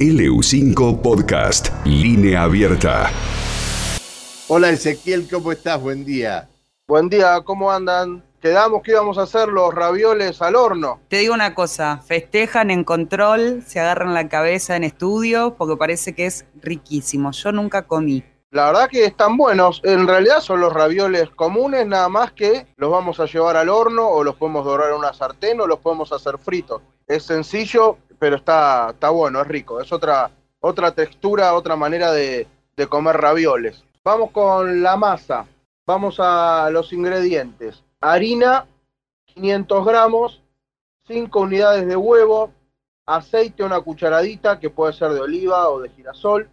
LU5 Podcast, línea abierta. Hola Ezequiel, ¿cómo estás? Buen día. Buen día, ¿cómo andan? Quedamos que íbamos a hacer los ravioles al horno. Te digo una cosa, festejan en control, se agarran la cabeza en estudio, porque parece que es riquísimo. Yo nunca comí. La verdad que están buenos. En realidad son los ravioles comunes, nada más que los vamos a llevar al horno o los podemos dorar en una sartén o los podemos hacer fritos. Es sencillo, pero está, está bueno, es rico. Es otra, otra textura, otra manera de, de comer ravioles. Vamos con la masa. Vamos a los ingredientes. Harina, 500 gramos, 5 unidades de huevo, aceite una cucharadita, que puede ser de oliva o de girasol,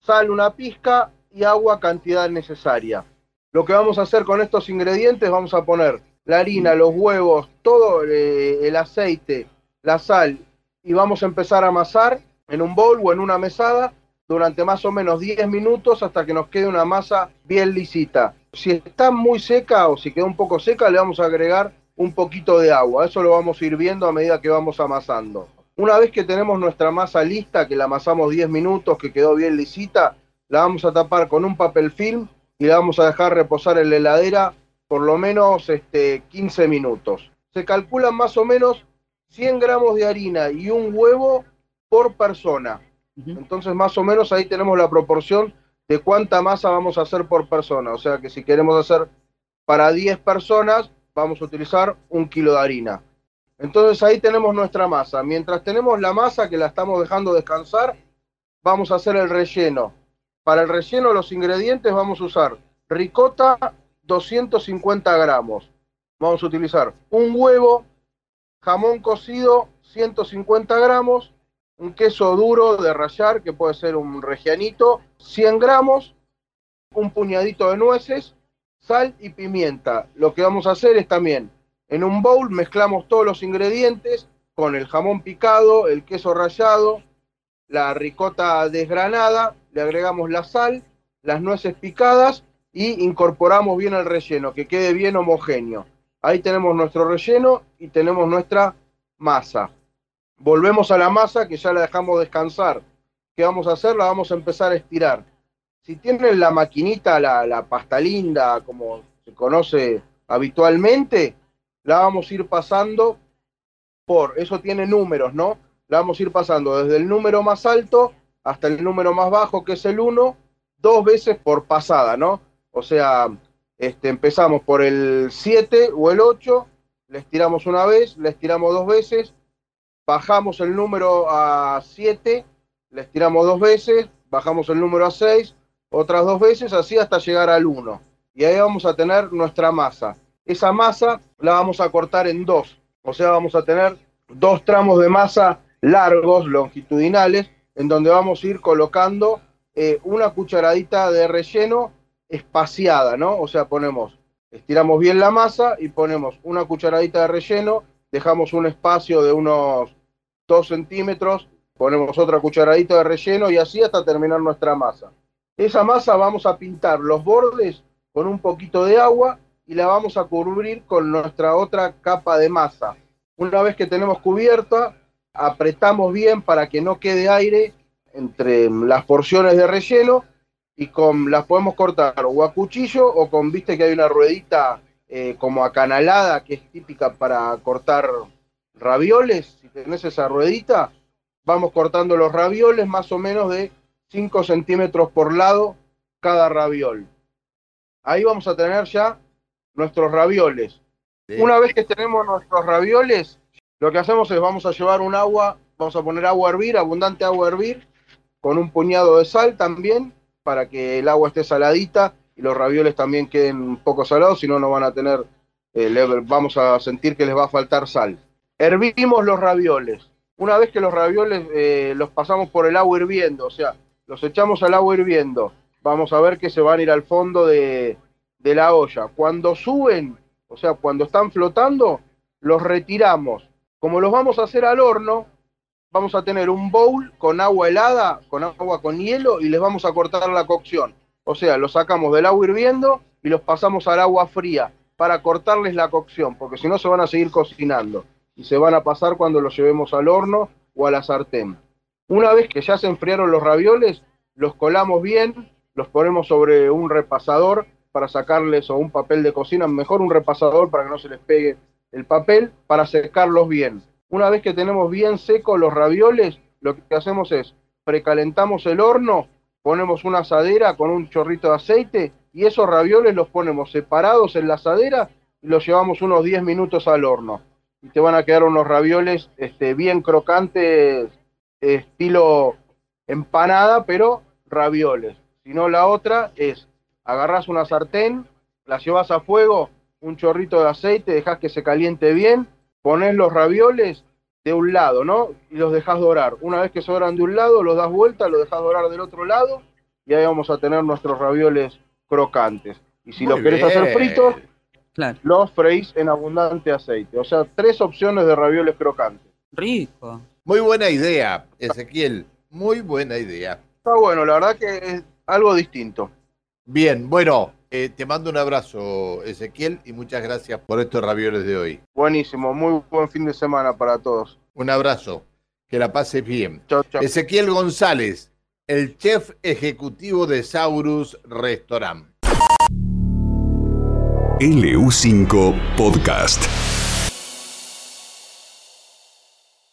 sal una pizca y agua cantidad necesaria. Lo que vamos a hacer con estos ingredientes, vamos a poner la harina, los huevos, todo eh, el aceite, la sal y vamos a empezar a amasar en un bowl o en una mesada durante más o menos 10 minutos hasta que nos quede una masa bien lisita. Si está muy seca o si queda un poco seca, le vamos a agregar un poquito de agua. Eso lo vamos a ir viendo a medida que vamos amasando. Una vez que tenemos nuestra masa lista, que la amasamos 10 minutos, que quedó bien lisita, la vamos a tapar con un papel film y la vamos a dejar reposar en la heladera por lo menos este, 15 minutos. Se calculan más o menos 100 gramos de harina y un huevo por persona. Entonces más o menos ahí tenemos la proporción de cuánta masa vamos a hacer por persona. O sea que si queremos hacer para 10 personas, vamos a utilizar un kilo de harina. Entonces ahí tenemos nuestra masa. Mientras tenemos la masa que la estamos dejando descansar, vamos a hacer el relleno. Para el relleno los ingredientes vamos a usar ricota 250 gramos. Vamos a utilizar un huevo, jamón cocido 150 gramos, un queso duro de rallar, que puede ser un regianito, 100 gramos, un puñadito de nueces, sal y pimienta. Lo que vamos a hacer es también, en un bowl mezclamos todos los ingredientes con el jamón picado, el queso rallado, la ricota desgranada, le agregamos la sal, las nueces picadas y incorporamos bien el relleno, que quede bien homogéneo. Ahí tenemos nuestro relleno y tenemos nuestra masa. Volvemos a la masa que ya la dejamos descansar. ¿Qué vamos a hacer? La vamos a empezar a estirar. Si tienen la maquinita, la, la pasta linda, como se conoce habitualmente, la vamos a ir pasando por, eso tiene números, ¿no? La vamos a ir pasando desde el número más alto hasta el número más bajo, que es el 1, dos veces por pasada, ¿no? O sea, este, empezamos por el 7 o el 8, le estiramos una vez, le estiramos dos veces, bajamos el número a 7, le estiramos dos veces, bajamos el número a 6, otras dos veces, así hasta llegar al 1. Y ahí vamos a tener nuestra masa. Esa masa la vamos a cortar en dos, o sea, vamos a tener dos tramos de masa largos, longitudinales, en donde vamos a ir colocando eh, una cucharadita de relleno espaciada, ¿no? O sea, ponemos, estiramos bien la masa y ponemos una cucharadita de relleno, dejamos un espacio de unos 2 centímetros, ponemos otra cucharadita de relleno y así hasta terminar nuestra masa. Esa masa vamos a pintar los bordes con un poquito de agua y la vamos a cubrir con nuestra otra capa de masa. Una vez que tenemos cubierta, apretamos bien para que no quede aire entre las porciones de relleno y con las podemos cortar o a cuchillo o con, viste que hay una ruedita eh, como acanalada que es típica para cortar ravioles, si tenés esa ruedita, vamos cortando los ravioles más o menos de 5 centímetros por lado cada raviol. Ahí vamos a tener ya nuestros ravioles. Una vez que tenemos nuestros ravioles, lo que hacemos es vamos a llevar un agua, vamos a poner agua a hervir, abundante agua a hervir, con un puñado de sal también, para que el agua esté saladita y los ravioles también queden un poco salados, si no, no van a tener, eh, vamos a sentir que les va a faltar sal. Hervimos los ravioles. Una vez que los ravioles eh, los pasamos por el agua hirviendo, o sea, los echamos al agua hirviendo, vamos a ver que se van a ir al fondo de la olla. Cuando suben, o sea, cuando están flotando, los retiramos. Como los vamos a hacer al horno, vamos a tener un bowl con agua helada, con agua con hielo y les vamos a cortar la cocción. O sea, los sacamos del agua hirviendo y los pasamos al agua fría para cortarles la cocción, porque si no se van a seguir cocinando y se van a pasar cuando los llevemos al horno o a la sartén. Una vez que ya se enfriaron los ravioles, los colamos bien, los ponemos sobre un repasador para sacarles o un papel de cocina, mejor un repasador para que no se les pegue el papel, para secarlos bien. Una vez que tenemos bien secos los ravioles, lo que hacemos es precalentamos el horno, ponemos una asadera con un chorrito de aceite y esos ravioles los ponemos separados en la asadera y los llevamos unos 10 minutos al horno. Y te van a quedar unos ravioles este, bien crocantes, estilo empanada, pero ravioles. Si no, la otra es, agarras una sartén, la llevas a fuego, un chorrito de aceite, dejas que se caliente bien, pones los ravioles de un lado, ¿no? Y los dejas dorar. Una vez que se doran de un lado, los das vuelta, los dejas dorar del otro lado y ahí vamos a tener nuestros ravioles crocantes. Y si los querés hacer fritos, los freís en abundante aceite. O sea, tres opciones de ravioles crocantes. Rico. Muy buena idea, Ezequiel. Muy buena idea. Está bueno, la verdad que es algo distinto. Bien, bueno, eh, te mando un abrazo, Ezequiel, y muchas gracias por estos ravioles de hoy. Buenísimo, muy buen fin de semana para todos. Un abrazo, que la pases bien. Ezequiel González, el chef ejecutivo de Saurus Restaurant. LU5 Podcast.